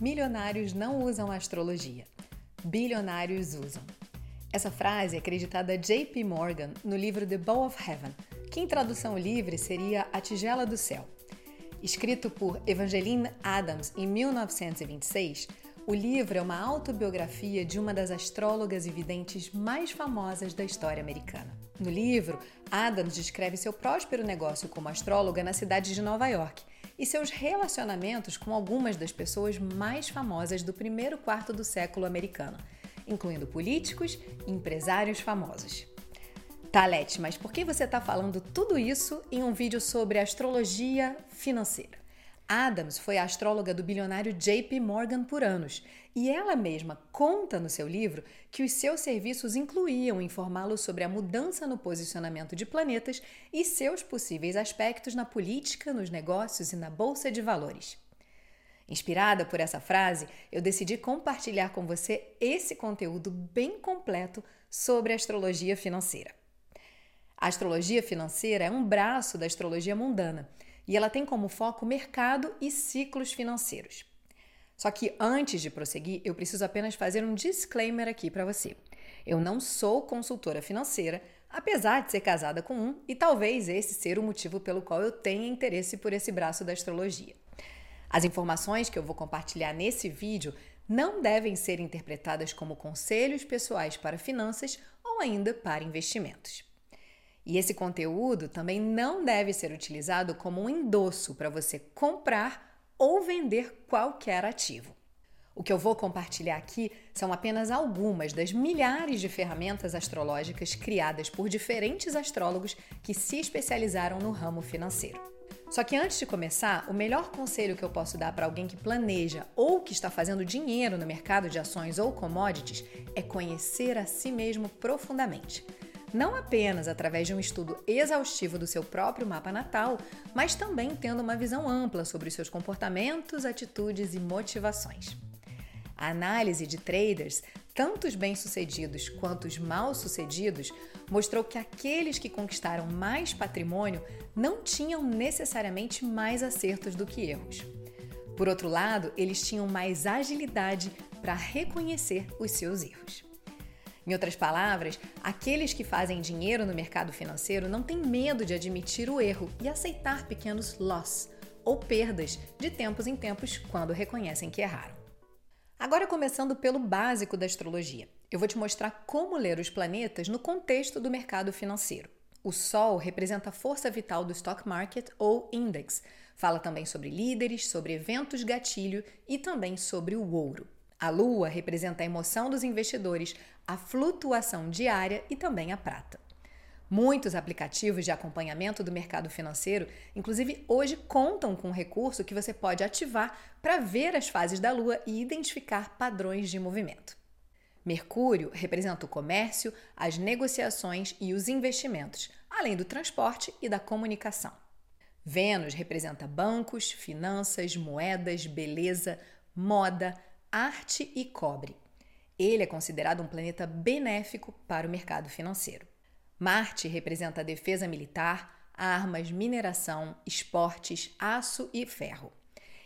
Milionários não usam astrologia, bilionários usam. Essa frase é acreditada a J.P. Morgan no livro The Bow of Heaven, que em tradução livre seria A Tigela do Céu. Escrito por Evangeline Adams em 1926, o livro é uma autobiografia de uma das astrólogas e videntes mais famosas da história americana. No livro, Adams descreve seu próspero negócio como astróloga na cidade de Nova York e seus relacionamentos com algumas das pessoas mais famosas do primeiro quarto do século americano, incluindo políticos e empresários famosos. Talete, mas por que você está falando tudo isso em um vídeo sobre astrologia financeira? Adams foi a astróloga do bilionário JP Morgan por anos, e ela mesma conta no seu livro que os seus serviços incluíam informá-lo sobre a mudança no posicionamento de planetas e seus possíveis aspectos na política, nos negócios e na bolsa de valores. Inspirada por essa frase, eu decidi compartilhar com você esse conteúdo bem completo sobre astrologia financeira. A astrologia financeira é um braço da astrologia mundana e ela tem como foco mercado e ciclos financeiros. Só que antes de prosseguir, eu preciso apenas fazer um disclaimer aqui para você. Eu não sou consultora financeira, apesar de ser casada com um, e talvez esse ser o motivo pelo qual eu tenha interesse por esse braço da astrologia. As informações que eu vou compartilhar nesse vídeo não devem ser interpretadas como conselhos pessoais para finanças ou ainda para investimentos. E esse conteúdo também não deve ser utilizado como um endosso para você comprar ou vender qualquer ativo. O que eu vou compartilhar aqui são apenas algumas das milhares de ferramentas astrológicas criadas por diferentes astrólogos que se especializaram no ramo financeiro. Só que antes de começar, o melhor conselho que eu posso dar para alguém que planeja ou que está fazendo dinheiro no mercado de ações ou commodities é conhecer a si mesmo profundamente não apenas através de um estudo exaustivo do seu próprio mapa natal, mas também tendo uma visão ampla sobre seus comportamentos, atitudes e motivações. A análise de traders, tanto os bem-sucedidos quanto os mal-sucedidos, mostrou que aqueles que conquistaram mais patrimônio não tinham necessariamente mais acertos do que erros. Por outro lado, eles tinham mais agilidade para reconhecer os seus erros. Em outras palavras, aqueles que fazem dinheiro no mercado financeiro não têm medo de admitir o erro e aceitar pequenos loss ou perdas de tempos em tempos quando reconhecem que erraram. Agora, começando pelo básico da astrologia, eu vou te mostrar como ler os planetas no contexto do mercado financeiro. O Sol representa a força vital do stock market ou index. Fala também sobre líderes, sobre eventos gatilho e também sobre o ouro. A lua representa a emoção dos investidores, a flutuação diária e também a prata. Muitos aplicativos de acompanhamento do mercado financeiro, inclusive hoje, contam com um recurso que você pode ativar para ver as fases da lua e identificar padrões de movimento. Mercúrio representa o comércio, as negociações e os investimentos, além do transporte e da comunicação. Vênus representa bancos, finanças, moedas, beleza, moda, arte e cobre. Ele é considerado um planeta benéfico para o mercado financeiro. Marte representa a defesa militar, armas, mineração, esportes, aço e ferro.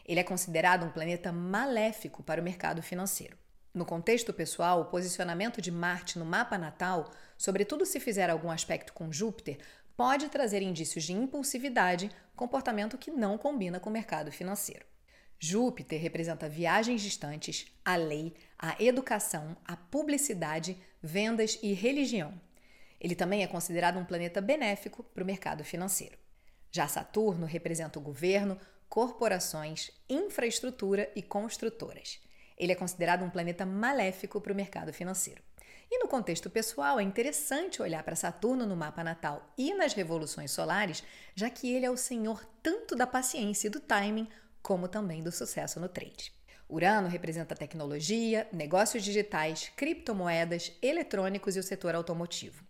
Ele é considerado um planeta maléfico para o mercado financeiro. No contexto pessoal, o posicionamento de Marte no mapa natal, sobretudo se fizer algum aspecto com Júpiter, pode trazer indícios de impulsividade, comportamento que não combina com o mercado financeiro. Júpiter representa viagens distantes, a lei, a educação, a publicidade, vendas e religião. Ele também é considerado um planeta benéfico para o mercado financeiro. Já Saturno representa o governo, corporações, infraestrutura e construtoras. Ele é considerado um planeta maléfico para o mercado financeiro. E no contexto pessoal, é interessante olhar para Saturno no mapa natal e nas revoluções solares, já que ele é o senhor tanto da paciência e do timing como também do sucesso no trade. Urano representa tecnologia, negócios digitais, criptomoedas, eletrônicos e o setor automotivo.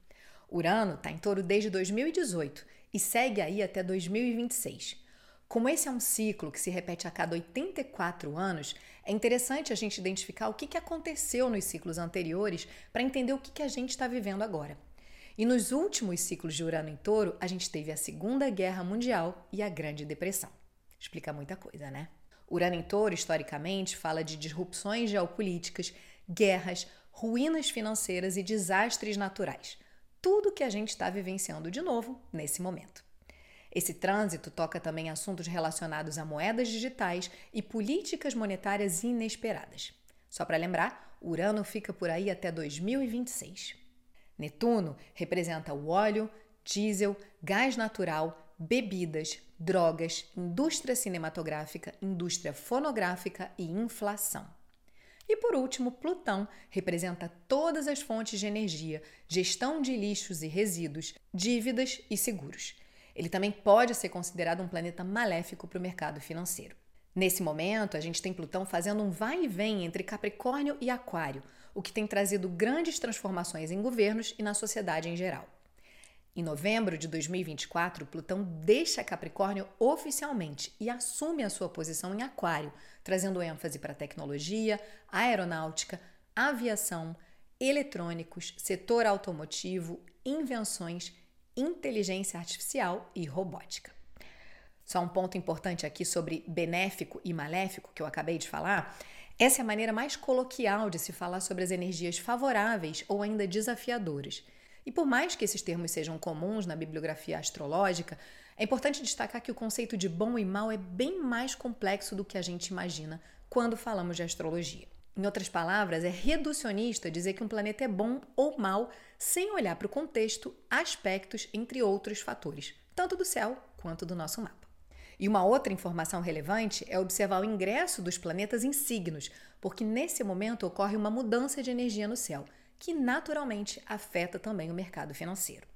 Urano está em touro desde 2018 e segue aí até 2026. Como esse é um ciclo que se repete a cada 84 anos, é interessante a gente identificar o que, aconteceu nos ciclos anteriores para entender o que a gente está vivendo agora. E nos últimos ciclos de Urano em touro, a gente teve a Segunda Guerra Mundial e a Grande Depressão. Explica muita coisa, né? Urano em Touro, historicamente, fala de disrupções geopolíticas, guerras, ruínas financeiras e desastres naturais. Tudo que a gente está vivenciando de novo nesse momento. Esse trânsito toca também assuntos relacionados a moedas digitais e políticas monetárias inesperadas. Só para lembrar, Urano fica por aí até 2026. Netuno representa o óleo, diesel, gás natural, bebidas, drogas, indústria cinematográfica, indústria fonográfica e inflação. E por último, Plutão representa todas as fontes de energia, gestão de lixos e resíduos, dívidas e seguros. Ele também pode ser considerado um planeta maléfico para o mercado financeiro. Nesse momento, a gente tem Plutão fazendo um vai e vem entre Capricórnio e Aquário, o que tem trazido grandes transformações em governos e na sociedade em geral. Em novembro de 2024, Plutão deixa Capricórnio oficialmente e assume a sua posição em Aquário, trazendo ênfase para tecnologia, aeronáutica, aviação, eletrônicos, setor automotivo, invenções, inteligência artificial e robótica. Só um ponto importante aqui sobre benéfico e maléfico que eu acabei de falar. Essa é a maneira mais coloquial de se falar sobre as energias favoráveis ou ainda desafiadoras. E por mais que esses termos sejam comuns na bibliografia astrológica, é importante destacar que o conceito de bom e mal é bem mais complexo do que a gente imagina quando falamos de astrologia. Em outras palavras, é reducionista dizer que um planeta é bom ou mal sem olhar para o contexto, aspectos, entre outros fatores, tanto do céu quanto do nosso mapa. E uma outra informação relevante é observar o ingresso dos planetas em signos, porque nesse momento ocorre uma mudança de energia no céu, que naturalmente afeta também o mercado financeiro.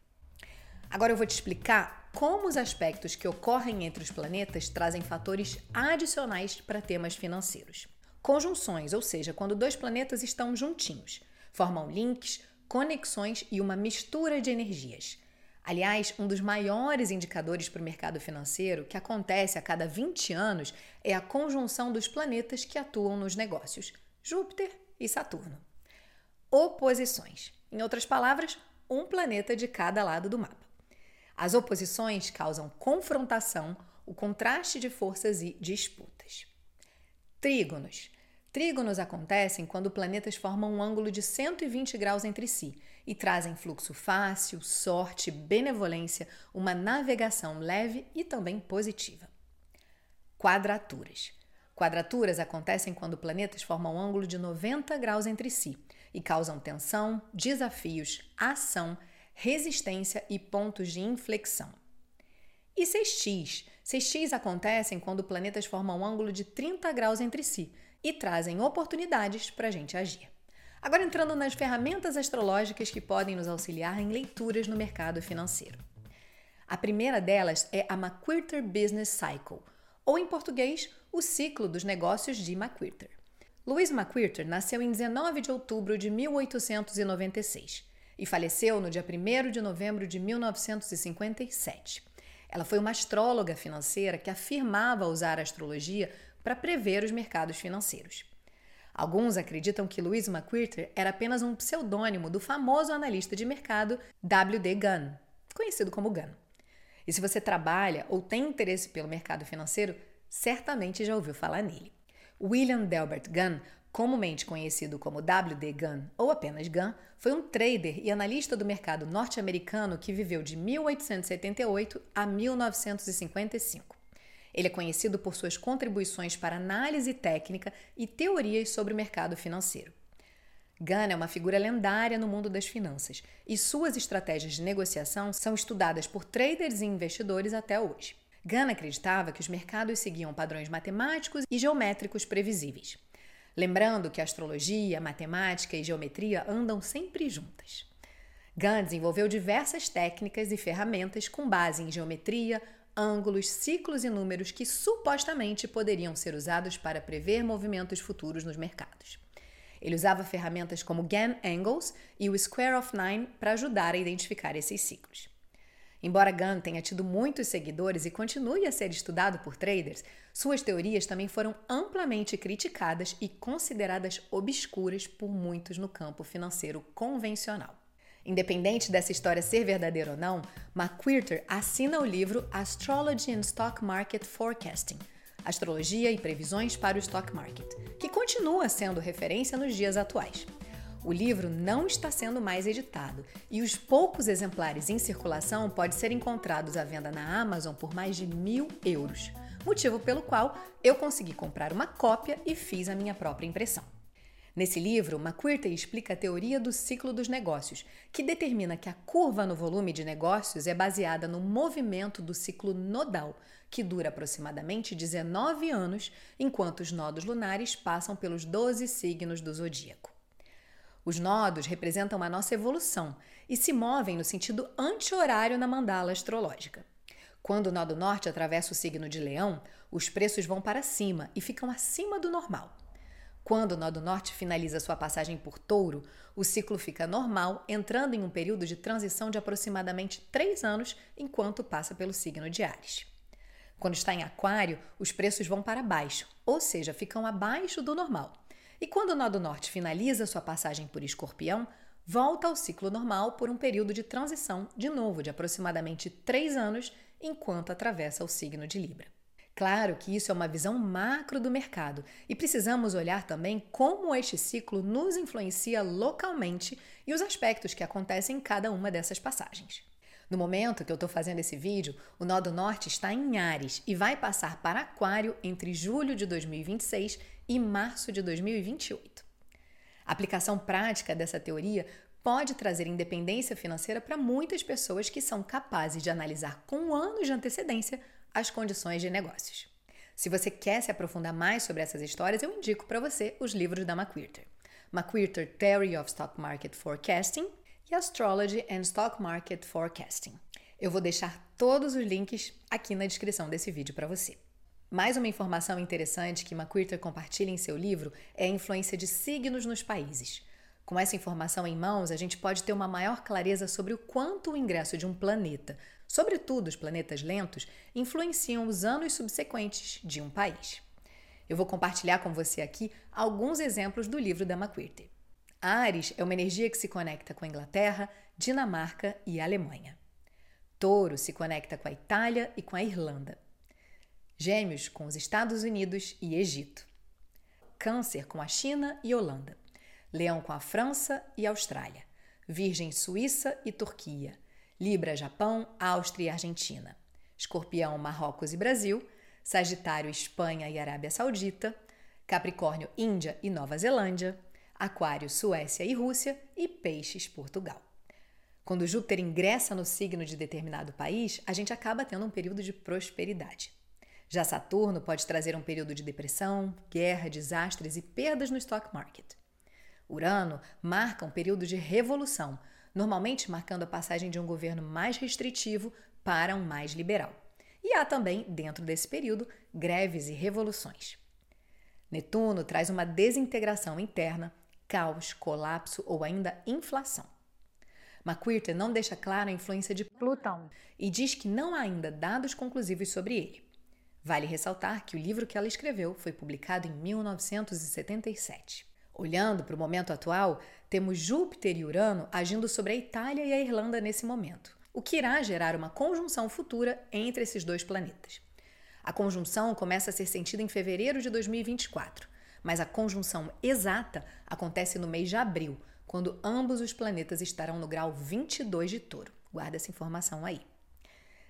Agora eu vou te explicar como os aspectos que ocorrem entre os planetas trazem fatores adicionais para temas financeiros. Conjunções, ou seja, quando dois planetas estão juntinhos, formam links, conexões e uma mistura de energias. Aliás, um dos maiores indicadores para o mercado financeiro, que acontece a cada 20 anos, é a conjunção dos planetas que atuam nos negócios, Júpiter e Saturno. Oposições. Em outras palavras, um planeta de cada lado do mapa. As oposições causam confrontação, o contraste de forças e disputas. Trígonos. Trígonos acontecem quando planetas formam um ângulo de 120 graus entre si e trazem fluxo fácil, sorte, benevolência, uma navegação leve e também positiva. Quadraturas. Quadraturas acontecem quando planetas formam um ângulo de 90 graus entre si e causam tensão, desafios, ação, resistência e pontos de inflexão. E sextis. Sextis acontecem quando planetas formam um ângulo de 30 graus entre si e trazem oportunidades para a gente agir. Agora entrando nas ferramentas astrológicas que podem nos auxiliar em leituras no mercado financeiro. A primeira delas é a McQuirter Business Cycle, ou em português, o ciclo dos negócios de McQuirter. Louise McQuirter nasceu em 19 de outubro de 1896 e faleceu no dia 1 de novembro de 1957. Ela foi uma astróloga financeira que afirmava usar a astrologia para prever os mercados financeiros. Alguns acreditam que Louise McQuirter era apenas um pseudônimo do famoso analista de mercado W.D. Gunn, conhecido como Gunn. E se você trabalha ou tem interesse pelo mercado financeiro, certamente já ouviu falar nele. William Delbert Gunn, comumente conhecido como W.D. Gunn ou apenas Gunn, foi um trader e analista do mercado norte-americano que viveu de 1878 a 1955. Ele é conhecido por suas contribuições para análise técnica e teorias sobre o mercado financeiro. Gunn é uma figura lendária no mundo das finanças e suas estratégias de negociação são estudadas por traders e investidores até hoje. Gunn acreditava que os mercados seguiam padrões matemáticos e geométricos previsíveis. Lembrando que astrologia, matemática e geometria andam sempre juntas. Gunn desenvolveu diversas técnicas e ferramentas com base em geometria, ângulos, ciclos e números que supostamente poderiam ser usados para prever movimentos futuros nos mercados. Ele usava ferramentas como Gann Angles e o Square of Nine para ajudar a identificar esses ciclos. Embora Gann tenha tido muitos seguidores e continue a ser estudado por traders, suas teorias também foram amplamente criticadas e consideradas obscuras por muitos no campo financeiro convencional. Independente dessa história ser verdadeira ou não, McQuirter assina o livro Astrology and Stock Market Forecasting, Astrologia e Previsões para o Stock Market, que continua sendo referência nos dias atuais. O livro não está sendo mais editado e os poucos exemplares em circulação podem ser encontrados à venda na Amazon por mais de mil euros, motivo pelo qual eu consegui comprar uma cópia e fiz a minha própria impressão. Nesse livro, McQuirty explica a teoria do ciclo dos negócios, que determina que a curva no volume de negócios é baseada no movimento do ciclo nodal, que dura aproximadamente 19 anos, enquanto os nodos lunares passam pelos 12 signos do zodíaco. Os nodos representam a nossa evolução e se movem no sentido anti-horário na mandala astrológica. Quando o nó do norte atravessa o signo de Leão, os preços vão para cima e ficam acima do normal. Quando o nó do norte finaliza sua passagem por Touro, o ciclo fica normal, entrando em um período de transição de aproximadamente 3 anos enquanto passa pelo signo de Ares. Quando está em Aquário, os preços vão para baixo, ou seja, ficam abaixo do normal. E quando o nó do norte finaliza sua passagem por Escorpião, volta ao ciclo normal por um período de transição, de novo, de aproximadamente três anos, enquanto atravessa o signo de Libra. Claro que isso é uma visão macro do mercado e precisamos olhar também como este ciclo nos influencia localmente e os aspectos que acontecem em cada uma dessas passagens. No momento que eu estou fazendo esse vídeo, o nó do norte está em Ares e vai passar para Aquário entre julho de 2026 e março de 2028. A aplicação prática dessa teoria pode trazer independência financeira para muitas pessoas que são capazes de analisar com anos de antecedência as condições de negócios. Se você quer se aprofundar mais sobre essas histórias, eu indico para você os livros da McQuirter. McQuirter Theory of Stock Market Forecasting e Astrology and Stock Market Forecasting. Eu vou deixar todos os links aqui na descrição desse vídeo para você. Mais uma informação interessante que McQuirter compartilha em seu livro é a influência de signos nos países. Com essa informação em mãos, a gente pode ter uma maior clareza sobre o quanto o ingresso de um planeta, sobretudo os planetas lentos, influenciam os anos subsequentes de um país. Eu vou compartilhar com você aqui alguns exemplos do livro da McQuirter. Ares é uma energia que se conecta com a Inglaterra, Dinamarca e Alemanha. Touro se conecta com a Itália e com a Irlanda. Gêmeos com os Estados Unidos e Egito. Câncer com a China e Holanda. Leão com a França e Austrália. Virgem, Suíça e Turquia. Libra, Japão, Áustria e Argentina. Escorpião, Marrocos e Brasil. Sagitário, Espanha e Arábia Saudita. Capricórnio, Índia e Nova Zelândia. Aquário, Suécia e Rússia. E Peixes, Portugal. Quando Júpiter ingressa no signo de determinado país, a gente acaba tendo um período de prosperidade. Já Saturno pode trazer um período de depressão, guerra, desastres e perdas no stock market. Urano marca um período de revolução, normalmente marcando a passagem de um governo mais restritivo para um mais liberal. E há também, dentro desse período, greves e revoluções. Netuno traz uma desintegração interna, caos, colapso ou ainda inflação. McQuirter não deixa clara a influência de Plutão e diz que não há ainda dados conclusivos sobre ele. Vale ressaltar que o livro que ela escreveu foi publicado em 1977. Olhando para o momento atual, temos Júpiter e Urano agindo sobre a Itália e a Irlanda nesse momento, o que irá gerar uma conjunção futura entre esses dois planetas. A conjunção começa a ser sentida em fevereiro de 2024, mas a conjunção exata acontece no mês de abril, quando ambos os planetas estarão no grau 22 de Touro. Guarda essa informação aí.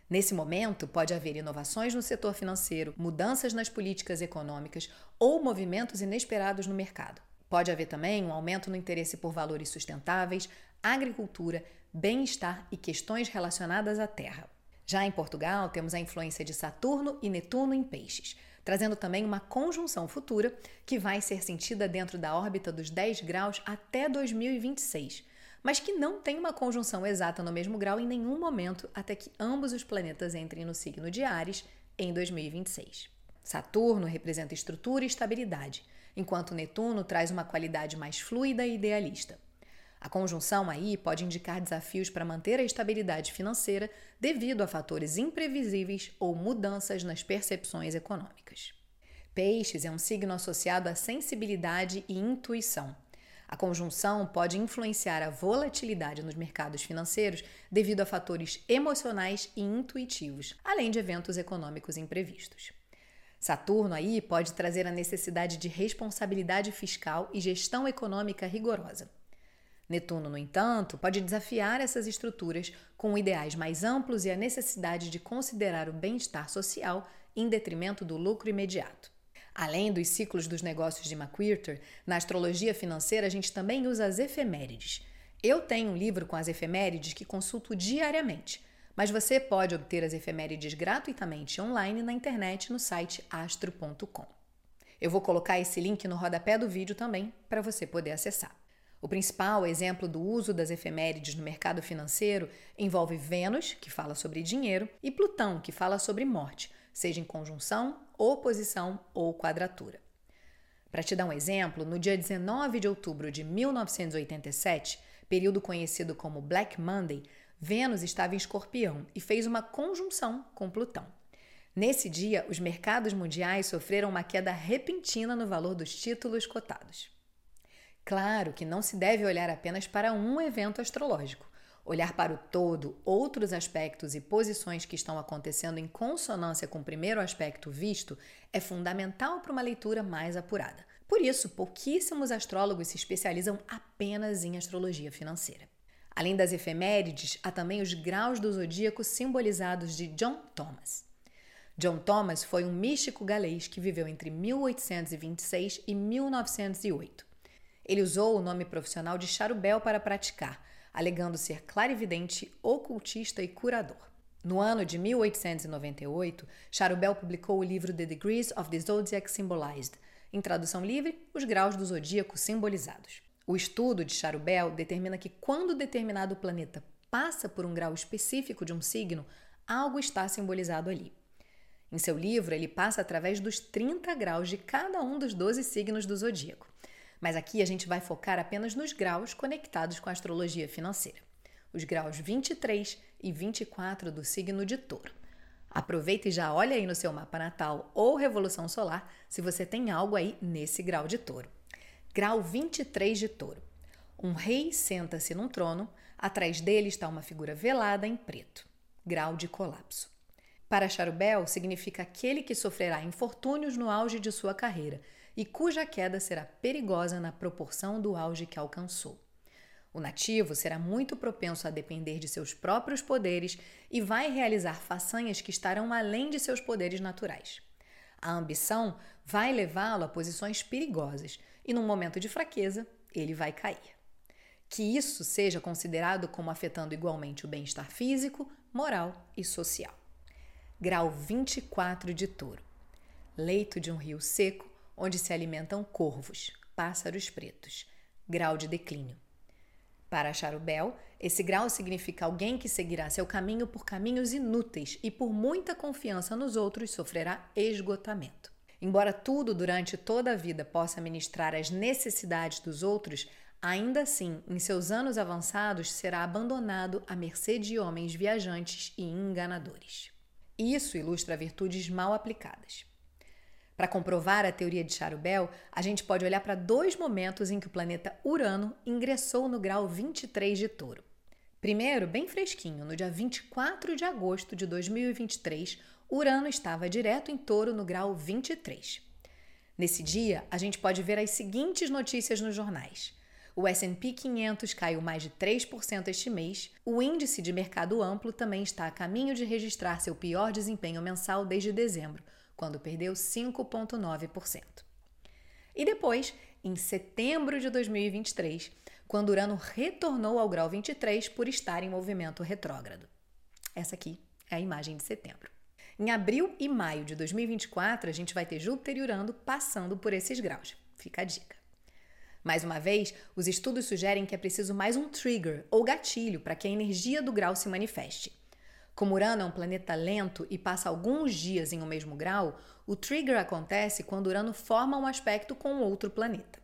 Nesse momento, pode haver inovações no setor financeiro, mudanças nas políticas econômicas ou movimentos inesperados no mercado. Pode haver também um aumento no interesse por valores sustentáveis, agricultura, bem-estar e questões relacionadas à terra. Já em Portugal, temos a influência de Saturno e Netuno em Peixes, trazendo também uma conjunção futura que vai ser sentida dentro da órbita dos 10 graus até 2026 mas que não tem uma conjunção exata no mesmo grau em nenhum momento até que ambos os planetas entrem no signo de Ares em 2026. Saturno representa estrutura e estabilidade, enquanto Netuno traz uma qualidade mais fluida e idealista. A conjunção aí pode indicar desafios para manter a estabilidade financeira devido a fatores imprevisíveis ou mudanças nas percepções econômicas. Peixes é um signo associado à sensibilidade e intuição. A conjunção pode influenciar a volatilidade nos mercados financeiros devido a fatores emocionais e intuitivos, além de eventos econômicos imprevistos. Saturno aí pode trazer a necessidade de responsabilidade fiscal e gestão econômica rigorosa. Netuno, no entanto, pode desafiar essas estruturas com ideais mais amplos e a necessidade de considerar o bem-estar social em detrimento do lucro imediato. Além dos ciclos dos negócios de McQuirter, na astrologia financeira a gente também usa as efemérides. Eu tenho um livro com as efemérides que consulto diariamente, mas você pode obter as efemérides gratuitamente online na internet no site astro.com. Eu vou colocar esse link no rodapé do vídeo também para você poder acessar. O principal exemplo do uso das efemérides no mercado financeiro envolve Vênus, que fala sobre dinheiro, e Plutão, que fala sobre morte, seja em conjunção, oposição ou quadratura. Para te dar um exemplo, no dia 19 de outubro de 1987, período conhecido como Black Monday, Vênus estava em Escorpião e fez uma conjunção com Plutão. Nesse dia, os mercados mundiais sofreram uma queda repentina no valor dos títulos cotados. Claro que não se deve olhar apenas para um evento astrológico. Olhar para o todo, outros aspectos e posições que estão acontecendo em consonância com o primeiro aspecto visto é fundamental para uma leitura mais apurada. Por isso, pouquíssimos astrólogos se especializam apenas em astrologia financeira. Além das efemérides, há também os graus do zodíaco simbolizados de John Thomas. John Thomas foi um místico galês que viveu entre 1826 e 1908. Ele usou o nome profissional de Charubel para praticar, alegando ser clarividente, ocultista e curador. No ano de 1898, Charubel publicou o livro The Degrees of the Zodiac Symbolized, em tradução livre, os graus do zodíaco simbolizados. O estudo de Charubel determina que quando determinado planeta passa por um grau específico de um signo, algo está simbolizado ali. Em seu livro, ele passa através dos 30 graus de cada um dos 12 signos do zodíaco. Mas aqui a gente vai focar apenas nos graus conectados com a astrologia financeira, os graus 23 e 24 do signo de Touro. Aproveita e já olha aí no seu mapa natal ou revolução solar se você tem algo aí nesse grau de Touro. Grau 23 de Touro. Um rei senta-se num trono, atrás dele está uma figura velada em preto. Grau de colapso. Para Charubel, significa aquele que sofrerá infortúnios no auge de sua carreira e cuja queda será perigosa na proporção do auge que alcançou. O nativo será muito propenso a depender de seus próprios poderes e vai realizar façanhas que estarão além de seus poderes naturais. A ambição vai levá-lo a posições perigosas e, num momento de fraqueza, ele vai cair. Que isso seja considerado como afetando igualmente o bem-estar físico, moral e social. Grau 24 de touro. Leito de um rio seco onde se alimentam corvos, pássaros pretos. Grau de declínio. Para Charubel, esse grau significa alguém que seguirá seu caminho por caminhos inúteis e por muita confiança nos outros sofrerá esgotamento. Embora tudo durante toda a vida possa ministrar as necessidades dos outros, ainda assim, em seus anos avançados, será abandonado à mercê de homens viajantes e enganadores. Isso ilustra virtudes mal aplicadas. Para comprovar a teoria de Charubel, a gente pode olhar para dois momentos em que o planeta Urano ingressou no grau 23 de Touro. Primeiro, bem fresquinho, no dia 24 de agosto de 2023, Urano estava direto em Touro no grau 23. Nesse dia, a gente pode ver as seguintes notícias nos jornais. O S&P 500 caiu mais de 3% este mês. O índice de mercado amplo também está a caminho de registrar seu pior desempenho mensal desde dezembro, quando perdeu 5,9%. E depois, em setembro de 2023, quando Urano retornou ao grau 23 por estar em movimento retrógrado. Essa aqui é a imagem de setembro. Em abril e maio de 2024, a gente vai ter Júpiter e Urano passando por esses graus. Fica a dica. Mais uma vez, os estudos sugerem que é preciso mais um trigger ou gatilho para que a energia do grau se manifeste. Como Urano é um planeta lento e passa alguns dias em um mesmo grau, o trigger acontece quando Urano forma um aspecto com outro planeta.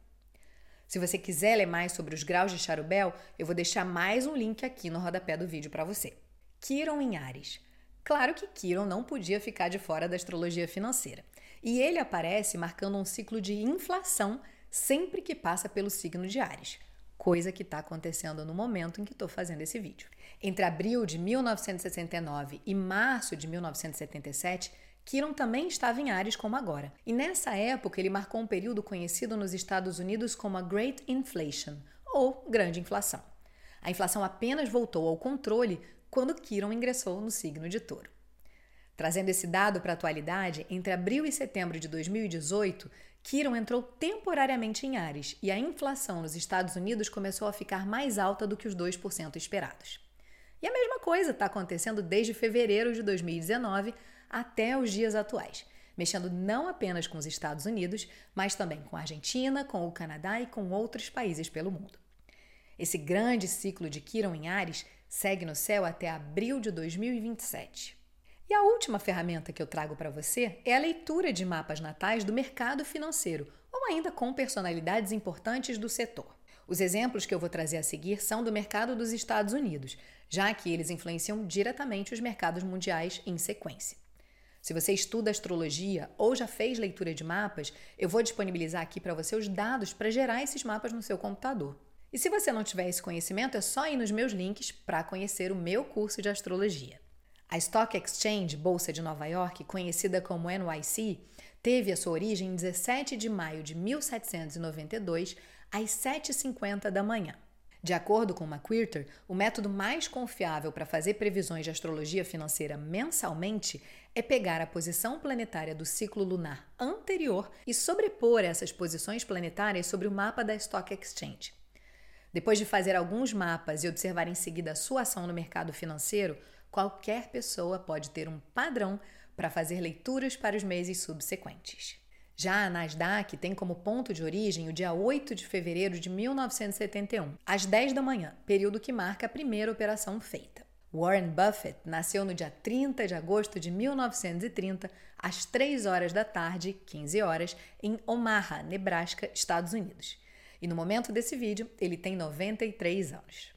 Se você quiser ler mais sobre os graus de Charubel, eu vou deixar mais um link aqui no rodapé do vídeo para você. Quiron em Ares. Claro que Quiron não podia ficar de fora da astrologia financeira. E ele aparece marcando um ciclo de inflação sempre que passa pelo signo de Ares coisa que está acontecendo no momento em que estou fazendo esse vídeo. Entre abril de 1969 e março de 1977, Kiron também estava em Ares como agora. E nessa época ele marcou um período conhecido nos Estados Unidos como a Great Inflation, ou Grande Inflação. A inflação apenas voltou ao controle quando Kiron ingressou no signo de Touro. Trazendo esse dado para a atualidade, entre abril e setembro de 2018, Kiron entrou temporariamente em Ares e a inflação nos Estados Unidos começou a ficar mais alta do que os 2% esperados. E a mesma coisa está acontecendo desde fevereiro de 2019 até os dias atuais, mexendo não apenas com os Estados Unidos, mas também com a Argentina, com o Canadá e com outros países pelo mundo. Esse grande ciclo de Quiron em Ares segue no céu até abril de 2027. E a última ferramenta que eu trago para você é a leitura de mapas natais do mercado financeiro, ou ainda com personalidades importantes do setor. Os exemplos que eu vou trazer a seguir são do mercado dos Estados Unidos, já que eles influenciam diretamente os mercados mundiais em sequência. Se você estuda astrologia ou já fez leitura de mapas, eu vou disponibilizar aqui para você os dados para gerar esses mapas no seu computador. E se você não tiver esse conhecimento, é só ir nos meus links para conhecer o meu curso de astrologia. A Stock Exchange, Bolsa de Nova York, conhecida como NYC, teve a sua origem em 17 de maio de 1792, às 7h50 da manhã. De acordo com McQuirter, o método mais confiável para fazer previsões de astrologia financeira mensalmente é pegar a posição planetária do ciclo lunar anterior e sobrepor essas posições planetárias sobre o mapa da Stock Exchange. Depois de fazer alguns mapas e observar em seguida a sua ação no mercado financeiro, qualquer pessoa pode ter um padrão para fazer leituras para os meses subsequentes. Já a Nasdaq tem como ponto de origem o dia 8 de fevereiro de 1971, às 10 da manhã, período que marca a primeira operação feita. Warren Buffett nasceu no dia 30 de agosto de 1930, às 3 horas da tarde, 15 horas, em Omaha, Nebraska, Estados Unidos. E no momento desse vídeo, ele tem 93 anos.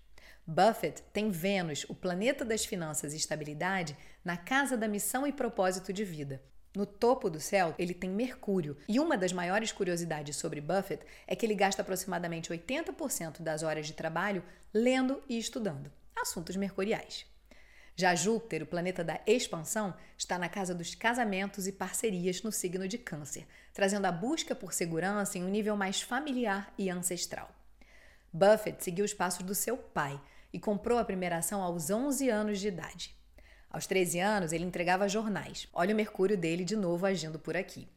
Buffett tem Vênus, o planeta das finanças e estabilidade, na casa da missão e propósito de vida. No topo do céu, ele tem Mercúrio. E uma das maiores curiosidades sobre Buffett é que ele gasta aproximadamente 80% das horas de trabalho lendo e estudando assuntos mercuriais. Já Júpiter, o planeta da expansão, está na casa dos casamentos e parcerias no signo de Câncer, trazendo a busca por segurança em um nível mais familiar e ancestral. Buffett seguiu os passos do seu pai e comprou a primeira ação aos 11 anos de idade. Aos 13 anos, ele entregava jornais. Olha o Mercúrio dele de novo agindo por aqui.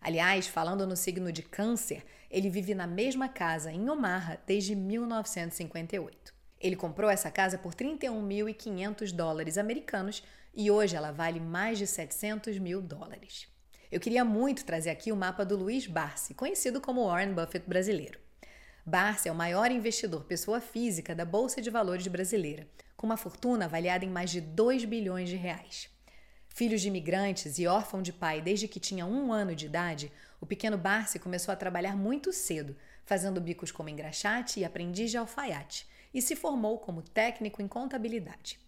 Aliás, falando no signo de Câncer, ele vive na mesma casa em Omaha desde 1958. Ele comprou essa casa por 31.500 dólares americanos e hoje ela vale mais de 700 mil dólares. Eu queria muito trazer aqui o mapa do Luiz Barsi, conhecido como Warren Buffett brasileiro. Barsi é o maior investidor pessoa física da Bolsa de Valores brasileira, com uma fortuna avaliada em mais de 2 bilhões de reais. Filhos de imigrantes e órfão de pai desde que tinha um ano de idade, o pequeno Barsi começou a trabalhar muito cedo, fazendo bicos como engraxate e aprendiz de alfaiate, e se formou como técnico em contabilidade.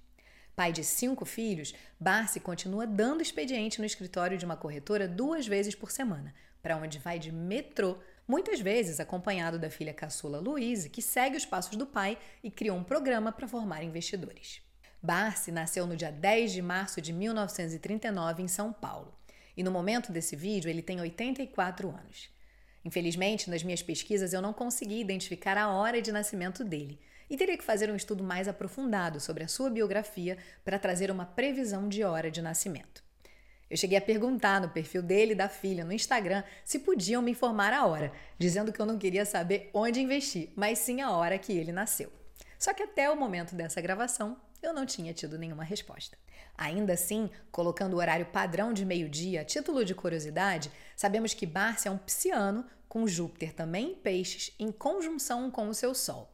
Pai de cinco filhos, Barsi continua dando expediente no escritório de uma corretora duas vezes por semana, para onde vai de metrô, muitas vezes acompanhado da filha caçula Louise, que segue os passos do pai e criou um programa para formar investidores. Barsi nasceu no dia 10 de março de 1939 em São Paulo. E no momento desse vídeo ele tem 84 anos. Infelizmente, nas minhas pesquisas eu não consegui identificar a hora de nascimento dele, e teria que fazer um estudo mais aprofundado sobre a sua biografia para trazer uma previsão de hora de nascimento. Eu cheguei a perguntar no perfil dele e da filha no Instagram se podiam me informar a hora, dizendo que eu não queria saber onde investir, mas sim a hora que ele nasceu. Só que até o momento dessa gravação, eu não tinha tido nenhuma resposta. Ainda assim, colocando o horário padrão de meio-dia título de curiosidade, sabemos que Márcia é um pisciano com Júpiter também em peixes em conjunção com o seu Sol.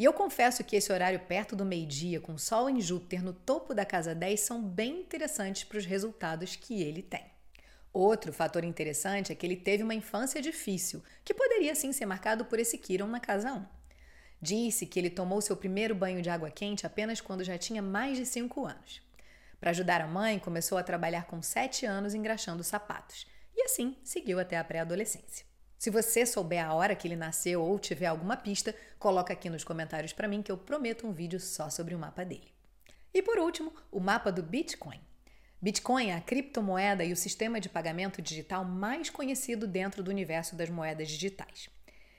E eu confesso que esse horário perto do meio-dia, com Sol em Júpiter no topo da casa 10, são bem interessantes para os resultados que ele tem. Outro fator interessante é que ele teve uma infância difícil, que poderia sim ser marcado por esse Kiron na casa 1. Disse que ele tomou seu primeiro banho de água quente apenas quando já tinha mais de 5 anos. Para ajudar a mãe, começou a trabalhar com 7 anos engraxando sapatos, e assim seguiu até a pré-adolescência. Se você souber a hora que ele nasceu ou tiver alguma pista, coloca aqui nos comentários para mim que eu prometo um vídeo só sobre o mapa dele. E por último, o mapa do Bitcoin. Bitcoin é a criptomoeda e o sistema de pagamento digital mais conhecido dentro do universo das moedas digitais.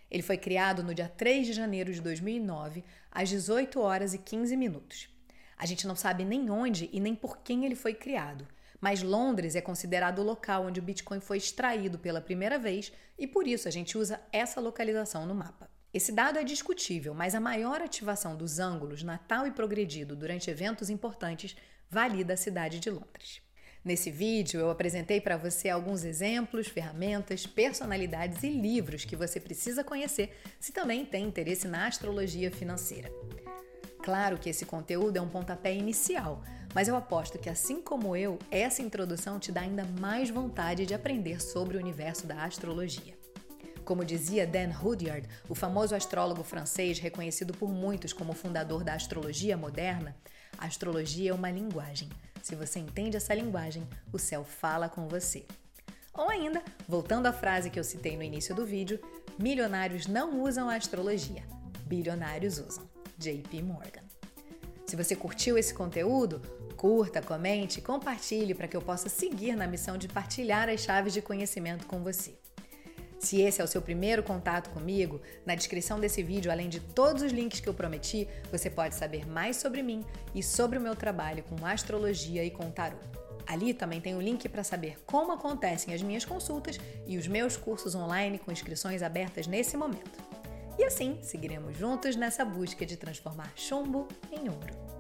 Ele foi criado no dia 3 de janeiro de 2009, às 18 horas e 15 minutos. A gente não sabe nem onde e nem por quem ele foi criado, mas Londres é considerado o local onde o Bitcoin foi extraído pela primeira vez e por isso a gente usa essa localização no mapa. Esse dado é discutível, mas a maior ativação dos ângulos Natal e Progredido durante eventos importantes valida a cidade de Londres. Nesse vídeo, eu apresentei para você alguns exemplos, ferramentas, personalidades e livros que você precisa conhecer se também tem interesse na astrologia financeira. Claro que esse conteúdo é um pontapé inicial, mas eu aposto que, assim como eu, essa introdução te dá ainda mais vontade de aprender sobre o universo da astrologia. Como dizia Dan Rudyard, o famoso astrólogo francês reconhecido por muitos como fundador da astrologia moderna, a astrologia é uma linguagem. Se você entende essa linguagem, o céu fala com você. Ou ainda, voltando à frase que eu citei no início do vídeo, milionários não usam a astrologia, bilionários usam. JP Morgan. Se você curtiu esse conteúdo, curta, comente, compartilhe para que eu possa seguir na missão de partilhar as chaves de conhecimento com você. Se esse é o seu primeiro contato comigo, na descrição desse vídeo, além de todos os links que eu prometi, você pode saber mais sobre mim e sobre o meu trabalho com astrologia e com tarô. Ali também tem o link para saber como acontecem as minhas consultas e os meus cursos online com inscrições abertas nesse momento. E assim seguiremos juntos nessa busca de transformar chumbo em ouro.